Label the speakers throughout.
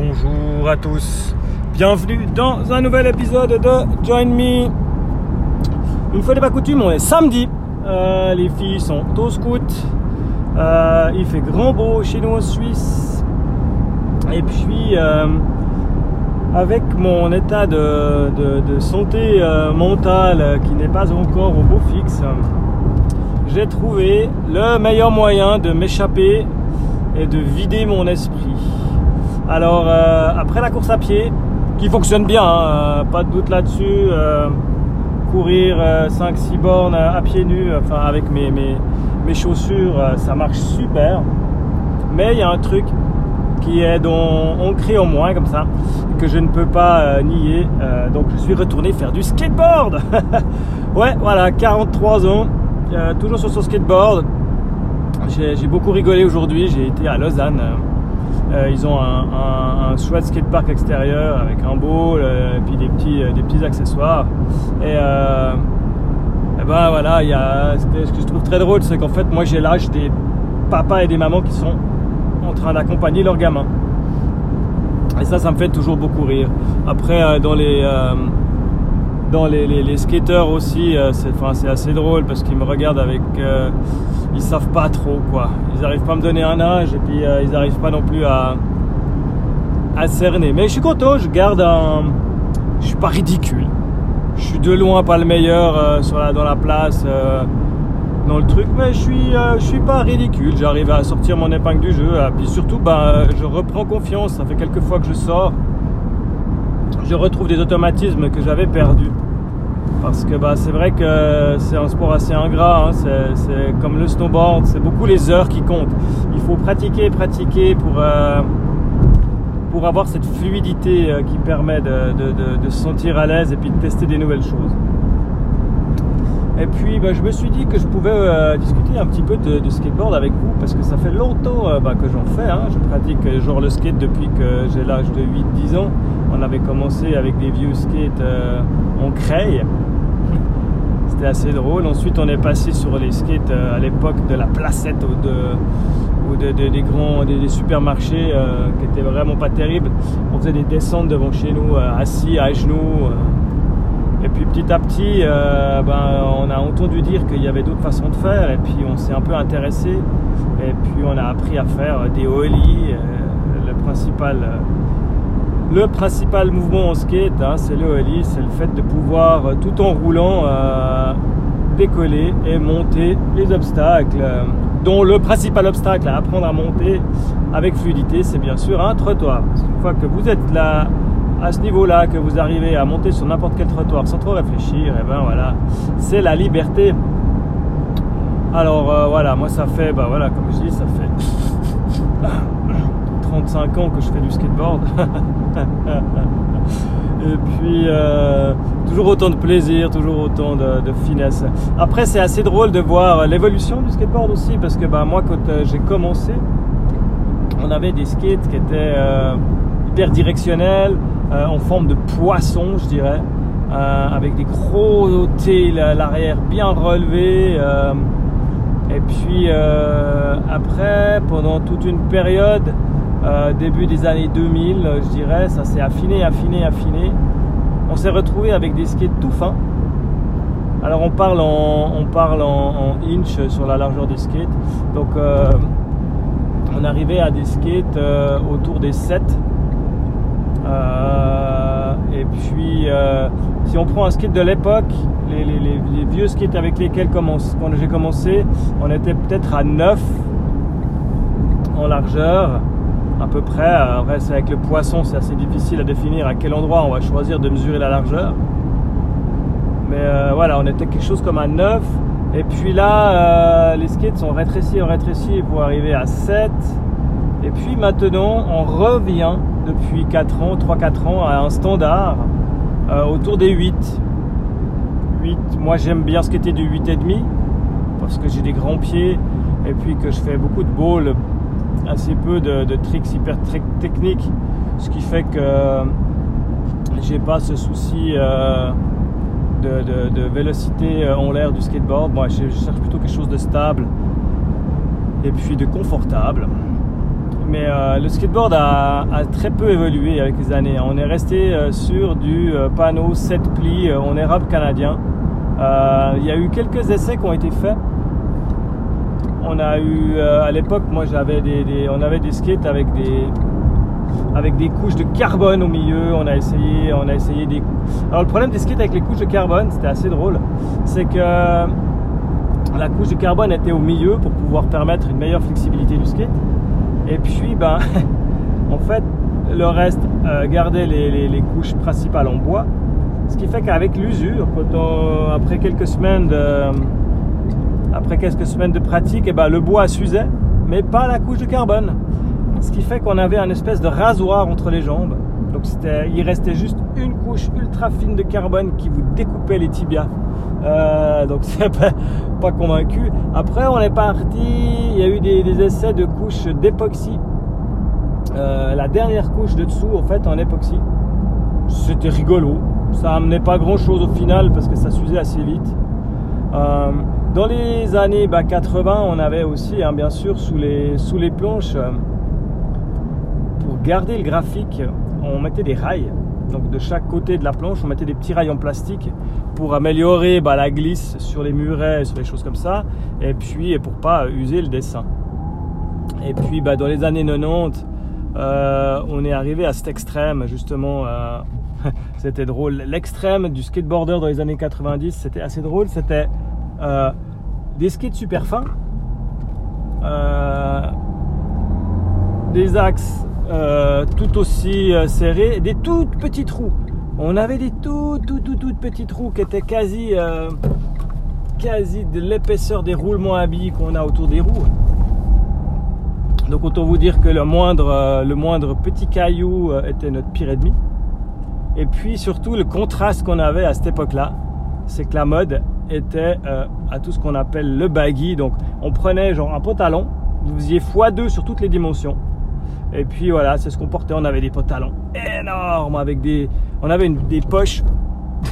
Speaker 1: Bonjour à tous, bienvenue dans un nouvel épisode de Join Me. Une fois n'est pas coutume, on est samedi, Euh, les filles sont au scout, Euh, il fait grand beau chez nous en Suisse. Et puis, euh, avec mon état de, santé mentale qui n'est pas encore au beau fixe, j'ai trouvé le meilleur moyen de m'échapper et de vider mon esprit. Alors, euh, après la course à pied, qui fonctionne bien, hein, euh, pas de doute là-dessus, euh, courir 5-6 bornes à pieds nus, enfin avec mes, chaussures, ça marche super. Mais il y a un truc qui est dans- ancré en moi comme ça, que je ne peux pas nier. Donc je suis retourné faire du skateboard. ouais, voilà, 43 ans, toujours sur son skateboard. J'ai beaucoup rigolé aujourd'hui, j'ai été à Lausanne. Euh, ils ont un, un, un chouette skatepark extérieur avec un bowl euh, et puis des petits, euh, accessoires. Et, ben voilà, il y a, ce, que, je trouve très drôle, c'est qu'en fait, moi j'ai l'âge des papas et des mamans qui sont en train d'accompagner leurs gamins. Et ça, ça me fait toujours beaucoup rire. Après, dans les, dans les, les- les skateurs aussi, euh, c'est enfin, assez drôle parce qu'ils me regardent avec. euh, ils savent pas trop quoi. Ils arrivent pas à me donner un âge et puis euh, ils arrivent pas non plus à, cerner. Mais je suis content, je garde un. Je suis pas ridicule. Je suis de loin pas le meilleur euh, sur dans la place, dans le truc, mais je suis, je suis pas ridicule. J'arrive à sortir mon épingle du jeu. Et puis surtout, ben, je reprends confiance. Ça fait quelques fois que je sors. Je retrouve des automatismes que j'avais perdus. Parce que bah, c'est vrai que c'est un sport assez ingrat, hein. c'est, comme le snowboard, c'est beaucoup les heures qui comptent. Il faut pratiquer, pratiquer pour, euh, avoir cette fluidité euh, qui permet de- de se sentir à l'aise et puis de tester des nouvelles choses. Et puis bah, je me suis dit que je pouvais euh, discuter un petit peu de, skateboard avec vous parce que ça fait longtemps euh, bah, que j'en fais. hein. Je pratique euh, genre le skate depuis que j'ai l'âge de 8-10 ans. On avait commencé avec des vieux skates en craie. C'était assez drôle. Ensuite, on est passé sur les skates à l'époque de la placette ou, de, ou de- de- des grands des, des supermarchés qui étaient vraiment pas terribles. On faisait des descentes devant chez nous, assis à genoux. Et puis petit à petit, euh, ben, on a entendu dire qu'il y avait d'autres façons de faire. Et puis on s'est un peu intéressé. Et puis on a appris à faire des ollies. euh, le principal. euh, le principal mouvement en skate, hein, c'est le ollie, c'est le fait de pouvoir, tout en roulant, décoller et monter les obstacles. dont le principal obstacle à apprendre à monter avec fluidité, c'est bien sûr un trottoir. Qu'une fois que vous êtes là, à ce niveau-là, que vous arrivez à monter sur n'importe quel trottoir sans trop réfléchir, et ben voilà, c'est la liberté. Alors euh, voilà, moi ça fait, bah voilà, comme je dis, ça fait 35 ans que je fais du skateboard. Et puis, euh, toujours autant de plaisir, toujours autant de, finesse. Après, c'est assez drôle de voir l'évolution du skateboard aussi, parce que bah, moi, quand euh, j'ai commencé, on avait des skates qui étaient hyper directionnels, euh, en forme de poisson, je dirais, euh, avec des gros à l'arrière bien relevés. euh, et puis euh, après, pendant toute une période, début des années 2000, euh, je dirais, ça s'est affiné, affiné, affiné. On s'est retrouvé avec des skates tout fins. Alors on parle en, on parle en, inch sur la largeur des skates. Donc on arrivait à des skates autour des 7. Euh, et puis euh, si on prend un skate de l'époque, les, vieux skates avec lesquels j'ai commencé, on était peut-être à 9 en largeur à peu près. Après, c'est avec le poisson, c'est assez difficile à définir à quel endroit on va choisir de mesurer la largeur. Mais euh, voilà, on était quelque chose comme à 9. Et puis là, euh, les skates sont rétrécis, rétrécis pour arriver à 7. Et puis maintenant, on revient depuis 4 ans, 3-4 ans à un standard euh, autour des 8. 8. Moi, j'aime bien skater du 8,5 parce que j'ai des grands pieds et puis que je fais beaucoup de balls assez peu de, tricks hyper techniques, ce qui fait que j'ai pas ce souci euh, de, de- de vélocité euh, en l'air du skateboard. Moi, je cherche plutôt quelque chose de stable et puis de confortable. Mais euh, le skateboard a, très peu évolué avec les années. On est resté euh, sur du panneau 7 plis en érable canadien. Il y a eu quelques essais qui ont été faits. On a eu à l'époque, moi j'avais des, on avait des skates avec des avec des couches de carbone au milieu. On a essayé, on a essayé des. Alors le problème des skates avec les couches de carbone, c'était assez drôle, c'est que la couche de carbone était au milieu pour pouvoir permettre une meilleure flexibilité du skate. Et puis, ben, en fait, le reste euh, gardait les, couches principales en bois. Ce qui fait qu'avec l'usure, après quelques semaines de, après quelques semaines de pratique, et eh ben, le bois s'usait, mais pas la couche de carbone. Ce qui fait qu'on avait un espèce de rasoir entre les jambes. Donc il restait juste une couche ultra fine de carbone qui vous découpait les tibias. Euh, donc c'est pas, convaincu. Après on est parti, il y a eu des, essais de couches d'époxy. Euh, la dernière couche de dessous en fait en époxy. C'était rigolo. Ça amenait pas grand chose au final parce que ça s'usait assez vite. Euh, dans les années 80, bah, on avait aussi, hein, bien sûr, sous les planches, pour garder le graphique, on mettait des rails. Donc de chaque côté de la planche, on mettait des petits rails en plastique pour améliorer bah, la glisse sur les murets, sur les choses comme ça, et puis pour pas user le dessin. Et puis bah, dans les années 90, euh, on est arrivé à cet extrême justement. Euh, c'était drôle. L'extrême du skateboarder dans les années 90, c'était assez drôle. C'était euh, des skates super fins, des axes euh, tout aussi euh, serré, des toutes petits trous. On avait des tout, tout, tout, tout petits trous qui étaient quasi, euh, quasi de l'épaisseur des roulements à billes qu'on a autour des roues. Donc autant vous dire que le moindre, le moindre petit caillou était notre pire ennemi. Et puis surtout le contraste qu'on avait à cette époque-là, c'est que la mode était à tout ce qu'on appelle le baggy. Donc on prenait genre un pantalon, vous faisiez x2 sur toutes les dimensions et puis voilà, c'est ce qu'on portait. On avait des pantalons énormes avec des. On avait des poches.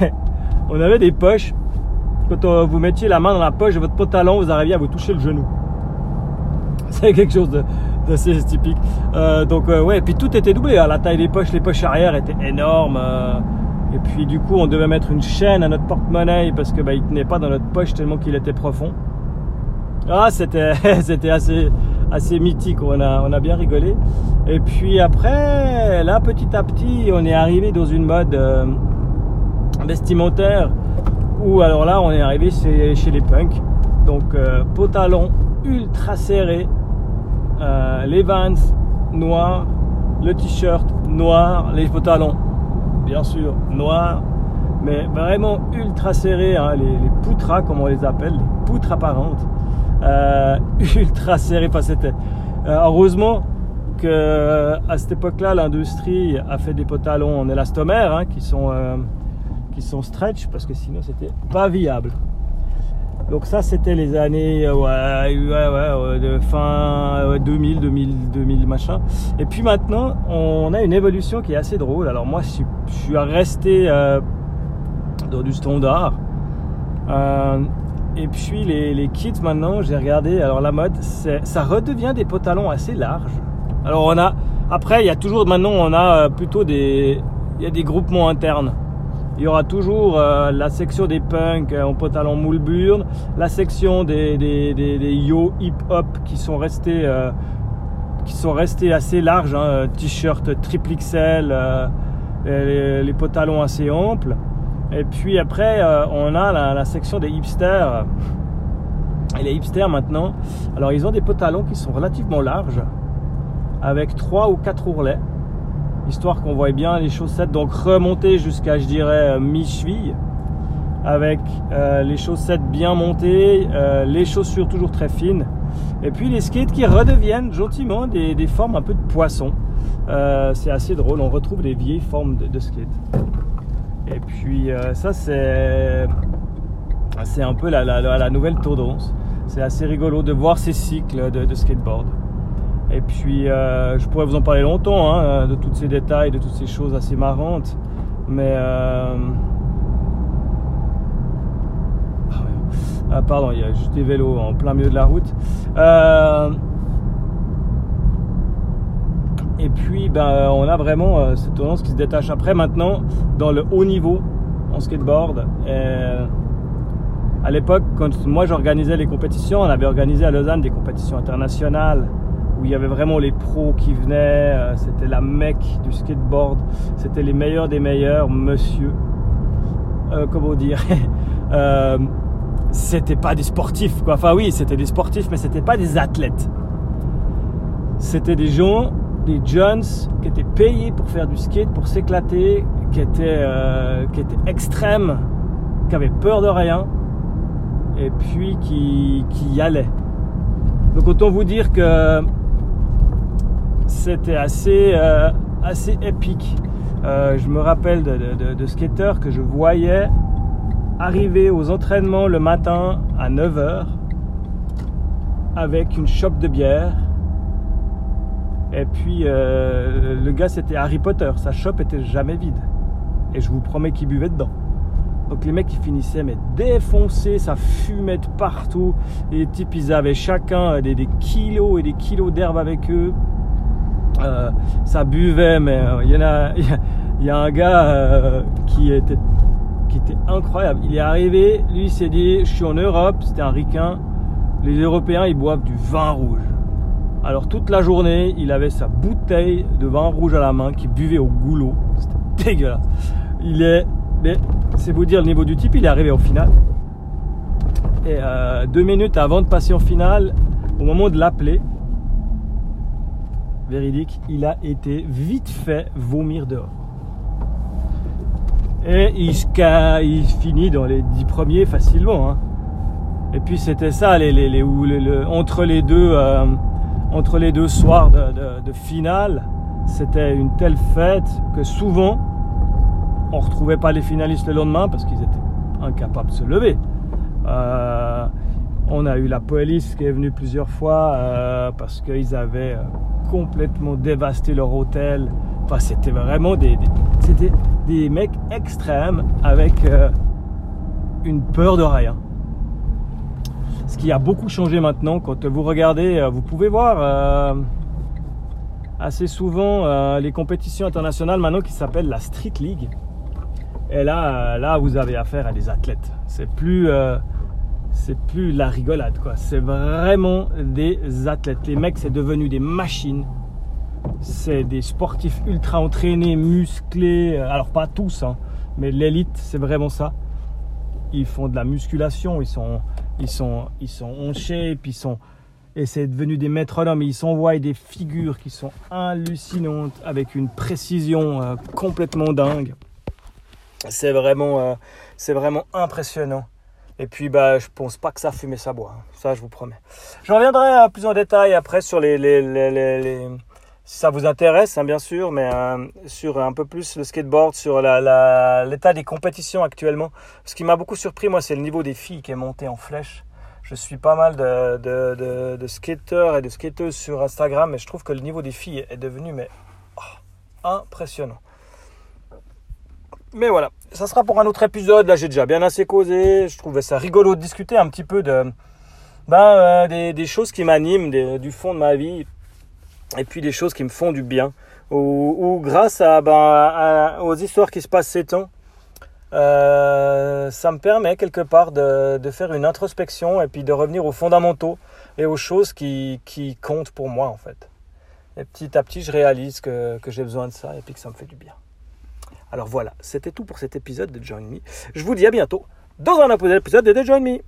Speaker 1: on avait des poches. Quand euh, vous mettiez la main dans la poche de votre pantalon, vous arriviez à vous toucher le genou. C'est quelque chose d'assez typique. Euh, donc euh, ouais, et puis tout était doublé. Hein. la taille des poches, les poches arrière étaient énormes. et puis du coup, on devait mettre une chaîne à notre porte-monnaie parce que bah, il tenait pas dans notre poche tellement qu'il était profond. Ah, c'était c'était assez assez mythique, on a, on a bien rigolé. Et puis après, là, petit à petit, on est arrivé dans une mode euh, vestimentaire où, alors là, on est arrivé chez, les punks. Donc, euh, pantalon ultra serré, euh, les vans noirs, le t-shirt noir, les pantalons, bien sûr, noirs, mais vraiment ultra serré, hein, les, les poutras, comme on les appelle, les poutres apparentes. Euh, ultra serré. Enfin, c'était euh, heureusement que euh, à cette époque-là, l'industrie a fait des pantalons en élastomère hein, qui sont qui sont stretch parce que sinon c'était pas viable. Donc ça c'était les années ouais, ouais, de fin 2000, 2000, 2000 machin. Et puis maintenant on a une évolution qui est assez drôle. Alors moi je suis resté dans du standard. Et puis les, les kits maintenant, j'ai regardé, alors la mode, ça redevient des pantalons assez larges. Alors on a, après il y a toujours, maintenant on a euh, plutôt des, il y a des groupements internes. Il y aura toujours euh, la section des punks euh, en pantalon moule burn, la section des, des, des, yo hip hop qui sont restés, qui sont restés assez larges, hein, t-shirt triple XL, les pantalons assez amples. Et puis après, euh, on a la, section des hipsters. Et les hipsters maintenant, alors ils ont des pantalons qui sont relativement larges, avec 3 ou 4 ourlets, histoire qu'on voit bien les chaussettes, donc remontées jusqu'à, je dirais, euh, mi-cheville, avec euh, les chaussettes bien montées, les chaussures toujours très fines, et puis les skates qui redeviennent gentiment des, formes un peu de poisson. c'est assez drôle, on retrouve des vieilles formes de, de skate. Et puis euh, ça c'est c'est un peu la, la, nouvelle tendance. C'est assez rigolo de voir ces cycles de, skateboard. Et puis euh, je pourrais vous en parler longtemps hein, de tous ces détails, de toutes ces choses assez marrantes. Mais euh, ah, ah, pardon, il y a juste des vélos en plein milieu de la route. Et puis, ben, on a vraiment euh, cette tendance qui se détache après maintenant dans le haut niveau en skateboard. à l'époque, quand moi j'organisais les compétitions, on avait organisé à Lausanne des compétitions internationales où il y avait vraiment les pros qui venaient. Euh, c'était la mecque du skateboard. C'était les meilleurs des meilleurs, monsieur. Euh, comment dire? Euh, C'était pas des sportifs, quoi. Enfin, oui, c'était des sportifs, mais c'était pas des athlètes. C'était des gens, des jeunes qui étaient payés pour faire du skate, pour s'éclater, qui étaient, qui étaient extrêmes, qui avaient peur de rien, et puis qui, qui y allaient. Donc autant vous dire que c'était assez, euh, assez épique. Euh, je me rappelle de, de, skateurs que je voyais arriver aux entraînements le matin à 9h avec une chope de bière. Et puis euh, le gars c'était Harry Potter, sa chope était jamais vide. Et je vous promets qu'il buvait dedans. Donc les mecs ils finissaient mais défoncés, ça fumait de partout. Et les types ils avaient chacun des, kilos et des kilos d'herbe avec eux. Euh, ça buvait, mais euh, il y a, un gars qui était qui était incroyable. Il est arrivé, lui il s'est dit, je suis en Europe, c'était un ricain. Les Européens ils boivent du vin rouge. Alors toute la journée, il avait sa bouteille de vin rouge à la main qui buvait au goulot. C'était dégueulasse. Il est, mais c'est vous dire le niveau du type, il est arrivé au final. Et deux minutes avant de passer en finale, au moment de l'appeler, véridique, il a été vite fait vomir dehors. Et il, il finit dans les dix premiers facilement. Hein. Et puis c'était ça, les, les, entre, les deux, euh, entre les deux soirs de, finale, c'était une telle fête que souvent, on ne retrouvait pas les finalistes le lendemain parce qu'ils étaient incapables de se lever. Euh, on a eu la police qui est venue plusieurs fois euh, parce qu'ils avaient complètement dévasté leur hôtel. Enfin, c'était vraiment des, des mecs extrêmes avec euh, une peur de rien. Ce qui a beaucoup changé maintenant quand vous regardez, euh, vous pouvez voir euh, assez souvent les compétitions internationales maintenant qui s'appellent la Street League. Et là, là, vous avez affaire à des athlètes. C'est plus plus la rigolade quoi. C'est vraiment des athlètes. Les mecs, c'est devenu des machines. C'est des sportifs ultra entraînés, musclés. Alors pas tous, hein, mais l'élite, c'est vraiment ça. Ils font de la musculation, ils sont, ils sont, ils ils sont, et c'est devenu des métronomes. Ils s'envoient des figures qui sont hallucinantes avec une précision euh, complètement dingue. C'est vraiment, euh, c'est vraiment impressionnant. Et puis, bah, je pense pas que ça fume sa bois. Hein. Ça, je vous promets. Je reviendrai plus en détail après sur les, les, les si ça vous intéresse, hein, bien sûr, mais euh, sur un peu plus le skateboard, sur l'état des compétitions actuellement. Ce qui m'a beaucoup surpris, moi, c'est le niveau des filles qui est monté en flèche. Je suis pas mal de, skateurs et de skateuses sur Instagram, et je trouve que le niveau des filles est devenu mais, oh, impressionnant. Mais voilà, ça sera pour un autre épisode. Là, j'ai déjà bien assez causé. Je trouvais ça rigolo de discuter un petit peu de, ben, euh, des, choses qui m'animent, du fond de ma vie, et puis des choses qui me font du bien. Ou, grâce ben, aux histoires qui se passent ces temps, euh, ça me permet quelque part de, faire une introspection et puis de revenir aux fondamentaux et aux choses qui, comptent pour moi en fait. Et petit à petit, je réalise que, j'ai besoin de ça et puis que ça me fait du bien. Alors voilà, c'était tout pour cet épisode de Join Me. Je vous dis à bientôt dans un épisode de Join Me.